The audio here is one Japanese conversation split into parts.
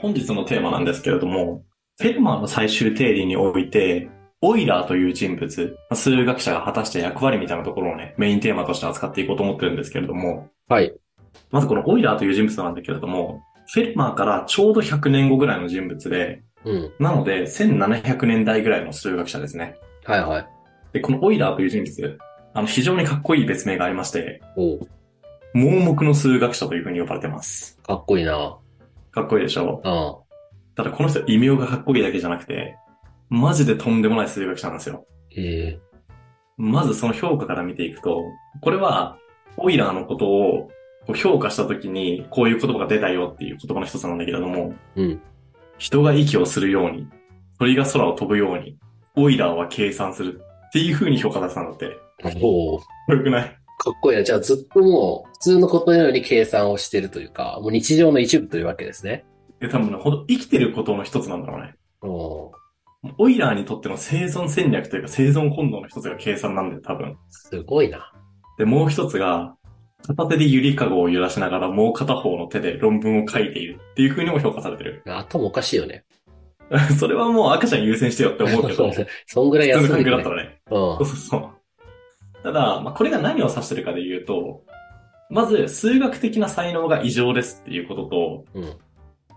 本日のテーマなんですけれども、フェルマーの最終定理において、オイラーという人物、数学者が果たした役割みたいなところをね、メインテーマとして扱っていこうと思ってるんですけれども、はい。まずこのオイラーという人物なんだけれども、フェルマーからちょうど100年後ぐらいの人物で、うん。なので1700年代ぐらいの数学者ですね。はいはい。で、このオイラーという人物、あの、非常にかっこいい別名がありまして、盲目の数学者という風に呼ばれてます。かっこいいな。かっこいいでしょ？うん。ただこの人異名がかっこいいだけじゃなくて、マジでとんでもない数学者なんですよ。へえ。まずその評価から見ていくと、これは、オイラーのことをこう評価したときに、こういう言葉が出たよっていう言葉の一つなんだけれども、うん。人が息をするように、鳥が空を飛ぶように、オイラーは計算するっていう風に評価されてたんだって。おうよくない？かっこいいな。じゃあずっともう、普通のことのように計算をしてるというか、もう日常の一部というわけですね。で、多分ね、ほんと生きてることの一つなんだろうね。おうオイラーにとっての生存戦略というか生存本能の一つが計算なんだよ、多分。すごいな。で、もう一つが、片手でゆりかごを揺らしながらもう片方の手で論文を書いているっていう風にも評価されてる。頭おかしいよね。それはもう赤ちゃん優先してよって思うけど、普 そんぐらい通の休んでるね環境だった。らね。うんそう。そうそう。ただ、まあ、これが何を指してるかで言うと、まず、数学的な才能が異常ですっていうことと、うん。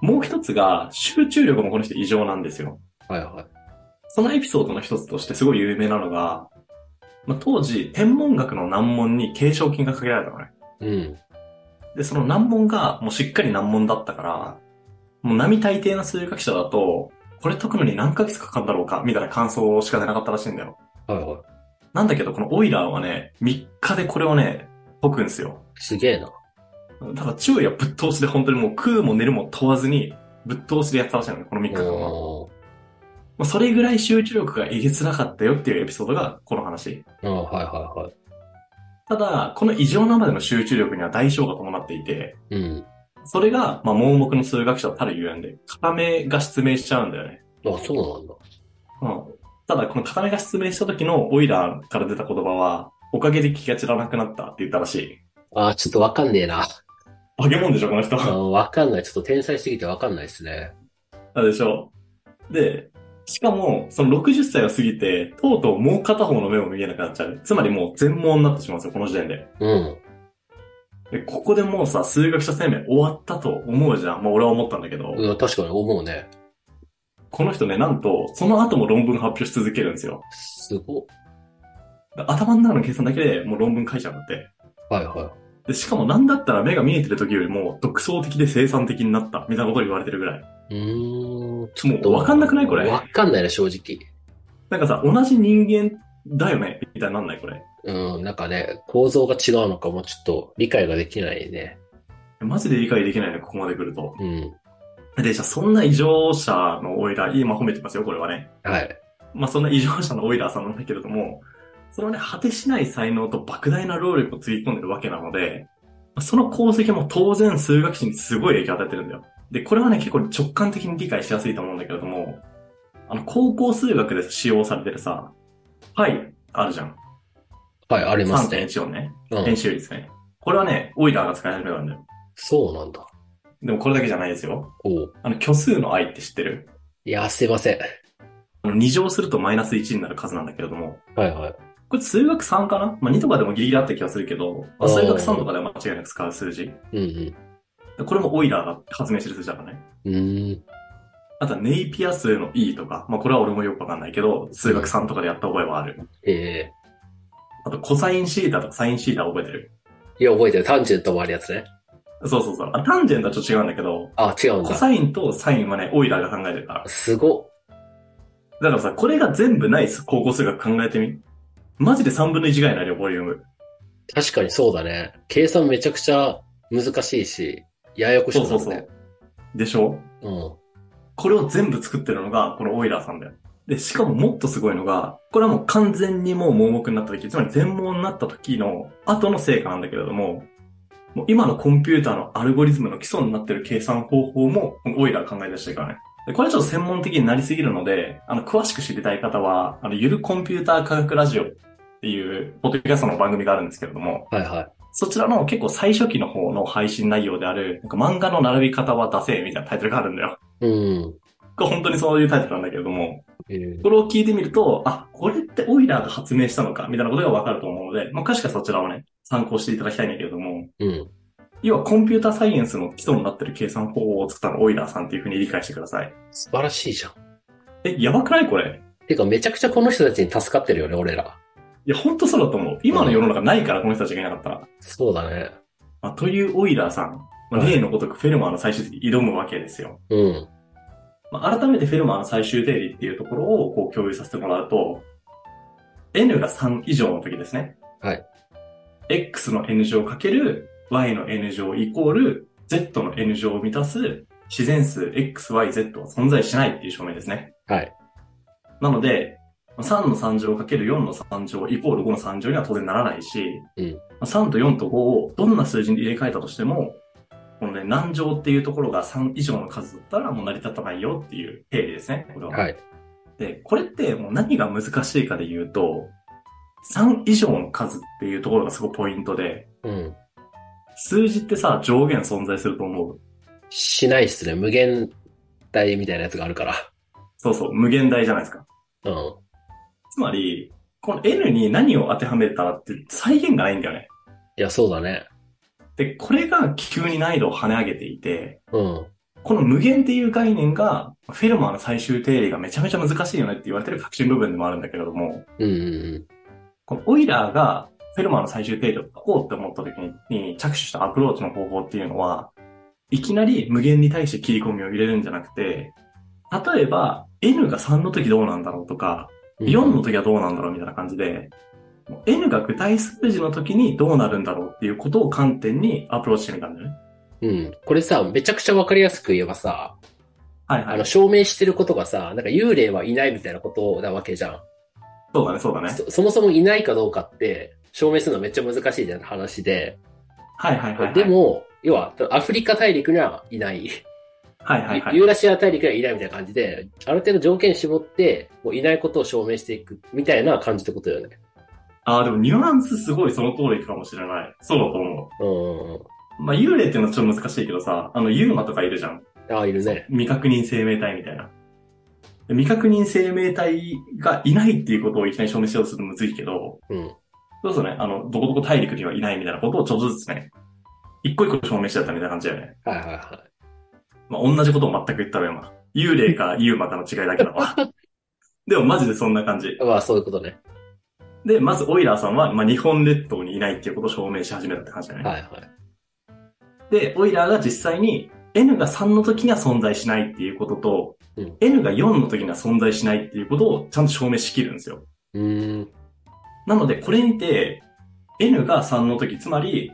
もう一つが、集中力もこの人異常なんですよ。はいはい。そのエピソードの一つとしてすごい有名なのが、まあ、当時、天文学の難問に継承金がかけられたのね。うん。で、その難問がもうしっかり難問だったから、もう並大抵な数学者だと、これ解くのに何ヶ月かかるんだろうか、みたいな感想しか出なかったらしいんだよ。はいはい。なんだけど、このオイラーはね、3日でこれをね、解くんですよ。すげえな。ただ、昼夜ぶっ通しで本当にもう食うも寝るも問わずに、ぶっ通しでやってたらしいのね、この3日間は。まあそれぐらい集中力がえげつなかったよっていうエピソードがこの話。うん、はいはいはい。ただ、この異常なまでの集中力には代償が伴っていて、うん。それが、まあ、盲目の数学者たるゆえんで、片目が失明しちゃうんだよね。あ、そうなんだ。うん。ただ、この片目が失明した時のオイラーから出た言葉は、おかげで気が散らなくなったって言ったらしい。あ、ちょっとわかんねえな。化け物でしょ、この人。あわかんない。ちょっと天才すぎてわかんないですね。なんでしょで、しかも、その60歳を過ぎて、とうとうもう片方の目も見えなくなっちゃう。つまりもう全盲になってしまうんですよ、この時点で。うん。で、ここでもうさ、数学者生命終わったと思うじゃん。まあ俺は思ったんだけど、うん、確かに思うね。この人ね、なんと、その後も論文発表し続けるんですよ。すご。頭の中の計算だけでもう論文書いちゃうんだって。はいはで、しかもなんだったら目が見えてる時よりも独創的で生産的になった、みたいなことを言われてるぐらい。い。うーん。ちもうわかんなくないこれ？わかんないな、正直。なんかさ、同じ人間だよねみたいになんないこれ？うん、なんかね、構造が違うのかもちょっと理解ができないね。マジで理解できないね、ここまで来ると。うん。で、じゃあそんな異常者のオイラー、今褒めてますよ、これはね。はい。まあそんな異常者のオイラーさんなんだけれども、そのね、果てしない才能と莫大な労力をつぎ込んでるわけなので、その功績も当然数学史にすごい影響を与えてるんだよ。で、これはね、結構直感的に理解しやすいと思うんだけれども、あの、高校数学で使用されてるさ、はい、あるじゃん。はい、ありますね。3.14ね。うん編。集率ね。これはね、オイラーが使い始めたんだよ。そうなんだ。でもこれだけじゃないですよ。おうあの、虚数の愛って知ってる？いや、すいません。あの、2乗するとマイナス1になる数なんだけれども、はいはい。これ数学3かな？まあ、2とかでもギリギリあった気がするけど、まあ、数学3とかでは間違いなく使う数字。うんうん。でこれもオイラーが発明してる数字だからね。うーん。あとはネイピア数の E とか、まあこれは俺もよくわかんないけど、数学3とかでやった覚えはある。えあとコサインシータとかサインシータ覚えてる？ー。いや、覚えてる。タンジェントもあるやつね。そうそうそう。あ、タンジェントはちょっと違うんだけど、あ、違うんコだ。サインとサインはね、オイラーが考えてるから。すご。だからさ、これが全部ない高校数学考えてみ。マジで3分の1ぐらいになるよ、ボリューム。確かにそうだね。計算めちゃくちゃ難しいし、ややこしそうそうそう。。でしょ？うん。これを全部作ってるのが、このオイラーさんだよ。で、しかももっとすごいのが、これはもう完全にもう盲目になった時、つまり全盲になった時の後の成果なんだけれども、もう今のコンピューターのアルゴリズムの基礎になってる計算方法も、オイラー考え出してるからね。で、これはちょっと専門的になりすぎるので、あの、詳しく知りたい方は、あの、ゆるコンピューター科学ラジオっていう、ポッドキャストの番組があるんですけれども、はいはい。そちらの結構最初期の方の配信内容である、なんか漫画の並び方は出せみたいなタイトルがあるんだよ。うん。これ本当にそういうタイトルなんだけれども、えーこれを聞いてみると、あ、これってオイラーが発明したのか、みたいなことがわかると思うので、まあ、詳しくはそちらをね、参考していただきたいんだけれども、うん。要はコンピューターサイエンスの基礎になってる計算方法を作ったのはオイラーさんっていうふうに理解してください。素晴らしいじゃん。え、やばくないこれ？てか、めちゃくちゃこの人たちに助かってるよね、俺ら。いや、ほんとそうだと思う。今の世の中ないから、この人たちがいなかったら。そうだね。まあ、というオイラーさん、まあ、はい例のごとくフェルマーの最終定理に挑むわけですよ。うん。まあ、改めてフェルマーの最終定理っていうところをこう共有させてもらうと、n が3以上の時ですね。はい。x の n 乗かける y の n 乗イコール z の n 乗を満たす自然数 x, y, z は存在しないっていう証明ですね。はい。なので、3の3乗かける4の3乗イコール5の3乗には当然ならないし、うん3と4と5をどんな数字に入れ替えたとしても、このね、何乗っていうところが3以上の数だったらもう成り立たないよっていう定理ですね。これは。はい。で、これってもう何が難しいかで言うと、3以上の数っていうところがすごいポイントで、うん。数字ってさ、上限存在すると思う？しないっすね。無限大みたいなやつがあるから。そうそう、無限大じゃないですか。うん。つまり、この n に何を当てはめたらって再現がないんだよね。いや、そうだね。で、これが急に難易度を跳ね上げていて、うん。この無限っていう概念が、フェルマーの最終定理がめちゃめちゃ難しいよねって言われてる核心部分でもあるんだけれども、うんうんこのオイラーがフェルマーの最終定理を書こうって思った時に着手したアプローチの方法っていうのは、いきなり無限に対して切り込みを入れるんじゃなくて、例えば n が3の時どうなんだろうとか、うん。4の時はどうなんだろうみたいな感じで、n が具体数字の時にどうなるんだろうっていうことを観点にアプローチしてみたんだよね。うん。これさ、めちゃくちゃわかりやすく言えばさ、はいはいあの、。証明してることがさ、なんか幽霊はいないみたいなことなわけじゃん。そうだね、そうだね。そそもそもいないかどうかって、証明するのはめっちゃ難しいじゃん話で。はいはいはい、はい。で、も、要は、アフリカ大陸にはいない。はいはいはい。ユーラシア大陸にはいないみたいな感じで、ある程度条件絞って、もういないことを証明していくみたいな感じってことだよね。ああ、でもニュアンスすごいその通りかもしれない。そうだと思うんうん。まあ、幽霊っていうのはちょっと難しいけどさ、あの、ユーマとかいるじゃん。ああ、いるね。未確認生命体みたいな。で未確認生命体がいないっていうことをいきなり証明しようとするとむずいけど、うん。そうそうね、あの、どこどこ大陸にはいないみたいなことをちょっとずつね、一個一個証明してやったみたいな感じだよね。はいはいはまあ、同じことを全く言ったら今。幽霊かユーマかの違いだけだわ。でもマジでそんな感じ。い。まあ、そういうことね。で、まずオイラーさんは、まあ、日本列島にいないっていうことを証明し始めたって感じだよね。はいはい。で、オイラーが実際に n が3の時には存在しないっていうことと、うん n が4の時には存在しないっていうことをちゃんと証明しきるんですよ。うーん。なので、これにて、n が3の時、つまり、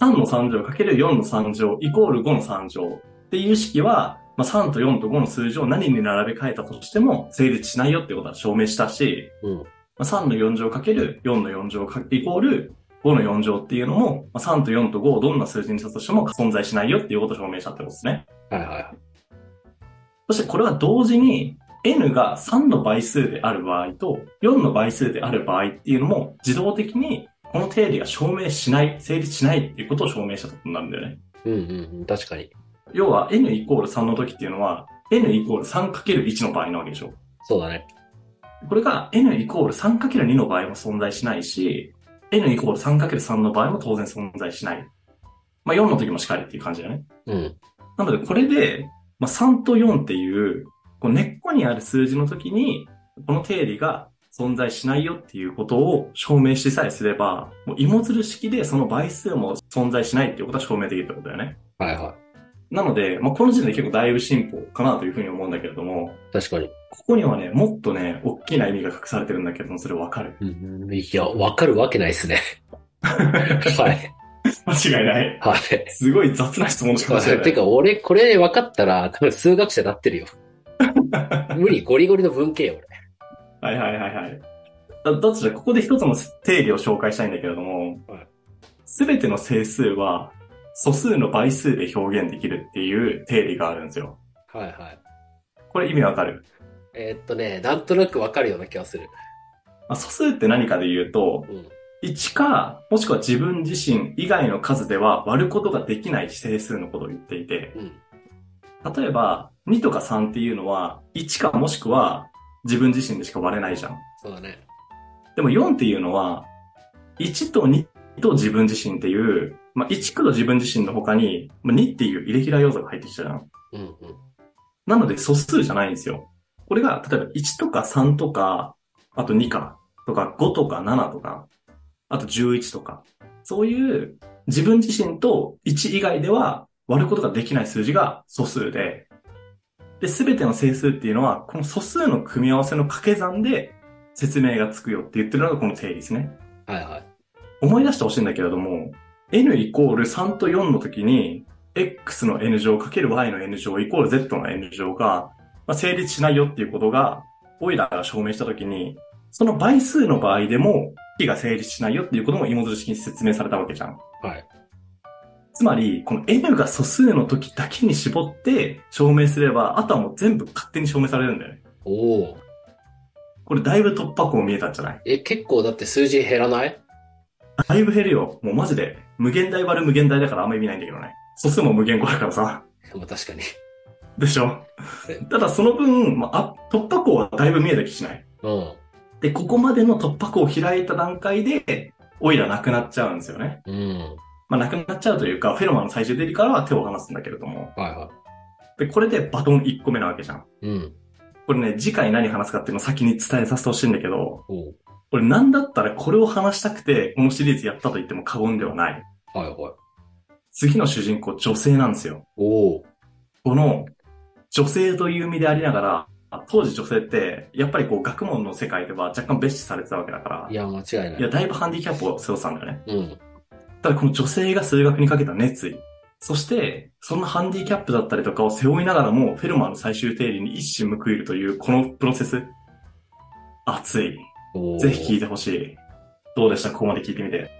3の3乗かける4の3乗イコール5の3乗っていう式は、まあ、3と4と5の数字を何に並べ替えたとしても成立しないよってことは証明したし、うん。まあ、3の4乗かける4の4乗かイコール5の4乗っていうのも、まあ、3と4と5をどんな数字にしたとしても存在しないよっていうことを証明したってことですね。はいはいはい。そしてこれは同時に n が3の倍数である場合と4の倍数である場合っていうのも自動的にこの定理が証明しない、成立しないっていうことを証明したことになるんだよね。うんうんうん。確かに。要は n イコール3の時っていうのは n イコール 3×1 の場合なわけでしょ。そうだね。これが n イコール 3×2 の場合も存在しないし、n イコール 3×3 の場合も当然存在しない。まあ4の時もしかりっていう感じだよね。うん。なのでこれで、まあ、3と4っていう、こう根っこにある数字の時に、この定理が存在しないよっていうことを証明しさえすれば、もう芋づる式でその倍数も存在しないっていうことは証明できるってことだよね。はいはなので、まあ、この時点で結構だいぶ進歩かなというふうに思うんだけれども、い。確かに。ここにはね、もっとね、大きな意味が隠されてるんだけども、それわかるうん。いや、わかるわけないっすね。はい。間違いない。はい。すごい雑な質問しかもしれない。てか、俺、これ分かったら、多分数学者になってるよ。無理、ゴリゴリの文系よ、はいはいはいはい。だだとしたら、ここで一つの定理を紹介したいんだけれどもはい、すべ、ての整数は素数の倍数で表現できるっていう定理があるんですよ。俺。はいはい。これ意味わかる、えーっとね、なんとなく分かるような気がする。まあ、素数って何かで言うと、うん。1か、もしくは自分自身以外の数では割ることができない整数のことを言っていて、うん。例えば、2とか3っていうのは、1かもしくは自分自身でしか割れないじゃん。そうだね。でも4っていうのは、1と2と自分自身っていう、まあ、1と自分自身の他に、まあ、2っていうイレギュラー要素が入ってきちゃうじゃん。うんうん。なので素数じゃないんですよ。これが、例えば1とか3とか、あと2か、とか5とか7とか、あと11とか、そういう自分自身と1以外では割ることができない数字が素数で、で、すべての整数っていうのは、この素数の組み合わせの掛け算で説明がつくよって言ってるのがこの定理ですね。はいはい。思い出してほしいんだけれども、n イコール3と4の時に、x の n 乗かける y の n 乗イコール z の n 乗が、まあ、成立しないよっていうことが、オイラーが証明した時に、その倍数の場合でも、式が成立しないよっていうことも芋づる式に説明されたわけじゃん。はい。つまり、この n が素数の時だけに絞って証明すれば、あとはもう全部勝手に証明されるんだよね。おお。これだいぶ突破口見えたんじゃない？え、結構だって数字減らない？だいぶ減るよ。もうマジで。無限大割る無限大だからあんま意味ないんだけどね。素数も無限個だからさ。まあ確かに。でしょ？えただその分、まあ、あ突破口はだいぶ見えた気しない？うん。で、ここまでの突破口を開いた段階で、オイラなくなっちゃうんですよね。うん。まあ、なくなっちゃうというか、フェロマンの最終定理からは手を離すんだけれども。はいはで、これでバトン1個目なわけじゃん。い。うん。これね、次回何話すかっていうのを先に伝えさせてほしいんだけど、おうこれなんだったらこれを話したくて、このシリーズやったと言っても過言ではない。はいはい。次の主人公、女性なんですよ。おお。この、女性という意味でありながら、当時女性って、やっぱりこう学問の世界では若干蔑視されてたわけだからい、や、間違いない。いや、だいぶハンディキャップを背負ってたんだよね。うん。ただこの女性が数学にかけた熱意、そして、そんなハンディキャップだったりとかを背負いながらも、フェルマーの最終定理に一矢報いるという、このプロセス。熱い。ぜひ聞いてほしい。どうでした？ここまで聞いてみて。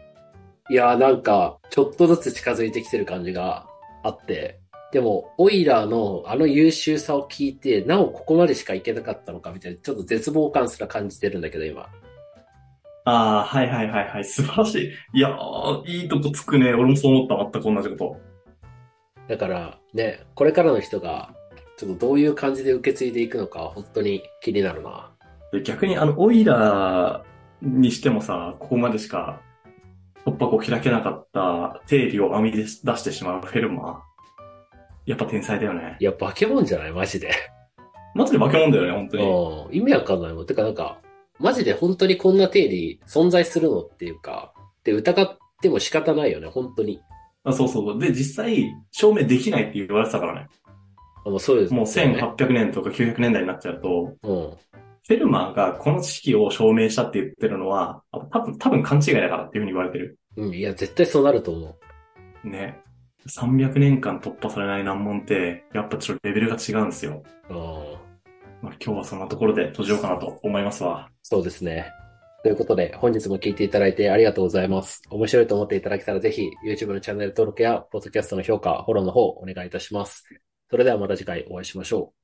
いや、なんか、ちょっとずつ近づいてきてる感じがあって、でも、オイラーのあの優秀さを聞いて、なおここまでしかいけなかったのかみたいな、ちょっと絶望感すら感じてるんだけど、今。ああ、はいはいはいはい。素晴らしい。いやー、いいとこつくね。俺もそう思った。全く同じこと。だから、ね、これからの人が、ちょっとどういう感じで受け継いでいくのか、本当に気になるな。で逆にあの、オイラーにしてもさ、ここまでしか突破口開けなかった定理を編み出してしまうフェルマー。やっぱ天才だよね。いや、化け物じゃない？マジで。マジで化け物だよね、本当に。うん。意味わかんないもん。てかなんか、マジで本当にこんな定理存在するのっていうか、で、疑っても仕方ないよね、本当に。あそうそう。で、実際、証明できないって言われてたからね。あもうそうです、もう1800年とか900年代になっちゃうと、うん。フェルマーがこの知識を証明したって言ってるのは、あ多分、多分勘違いだからっていうふうに言われてる。うん、いや、絶対そうなると思う。ね。300年間突破されない難問って、やっぱちょっとレベルが違うんですよ。うん。まあ、今日はそんなところで閉じようかなと思いますわ。そうですね。ということで、本日も聞いていただいてありがとうございます。面白いと思っていただけたらぜひ、YouTube のチャンネル登録や、ポッドキャストの評価、フォローの方、お願いいたします。それではまた次回お会いしましょう。